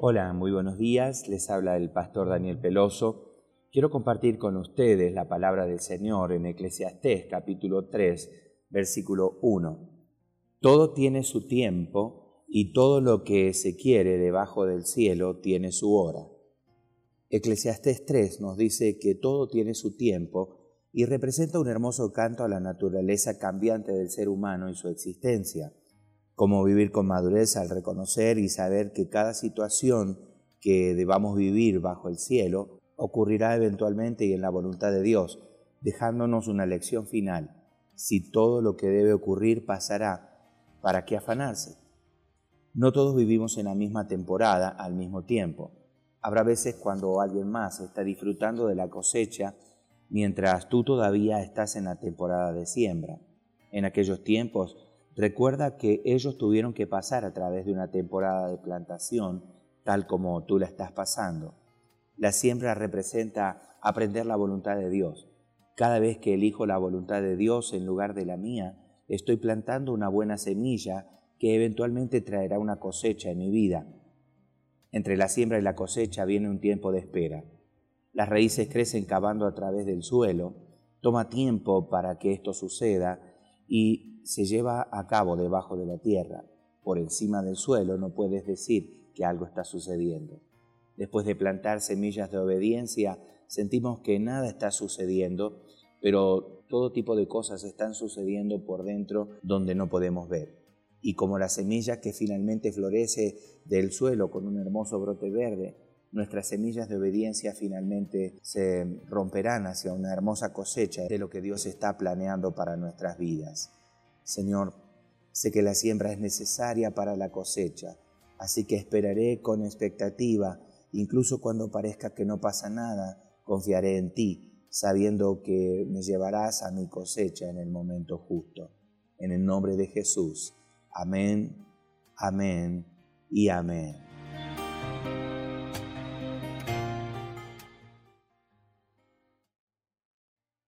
Hola, muy buenos días. Les habla el pastor Daniel Peloso. Quiero compartir con ustedes la palabra del Señor en Eclesiastés capítulo 3, versículo 1. Todo tiene su tiempo y todo lo que se quiere debajo del cielo tiene su hora. Eclesiastés 3 nos dice que todo tiene su tiempo y representa un hermoso canto a la naturaleza cambiante del ser humano y su existencia cómo vivir con madurez al reconocer y saber que cada situación que debamos vivir bajo el cielo ocurrirá eventualmente y en la voluntad de Dios, dejándonos una lección final. Si todo lo que debe ocurrir pasará, ¿para qué afanarse? No todos vivimos en la misma temporada al mismo tiempo. Habrá veces cuando alguien más está disfrutando de la cosecha mientras tú todavía estás en la temporada de siembra. En aquellos tiempos Recuerda que ellos tuvieron que pasar a través de una temporada de plantación, tal como tú la estás pasando. La siembra representa aprender la voluntad de Dios. Cada vez que elijo la voluntad de Dios en lugar de la mía, estoy plantando una buena semilla que eventualmente traerá una cosecha en mi vida. Entre la siembra y la cosecha viene un tiempo de espera. Las raíces crecen cavando a través del suelo. Toma tiempo para que esto suceda y se lleva a cabo debajo de la tierra. Por encima del suelo no puedes decir que algo está sucediendo. Después de plantar semillas de obediencia, sentimos que nada está sucediendo, pero todo tipo de cosas están sucediendo por dentro donde no podemos ver. Y como la semilla que finalmente florece del suelo con un hermoso brote verde, nuestras semillas de obediencia finalmente se romperán hacia una hermosa cosecha de lo que Dios está planeando para nuestras vidas. Señor, sé que la siembra es necesaria para la cosecha, así que esperaré con expectativa, incluso cuando parezca que no pasa nada, confiaré en ti, sabiendo que me llevarás a mi cosecha en el momento justo. En el nombre de Jesús. Amén, amén y amén.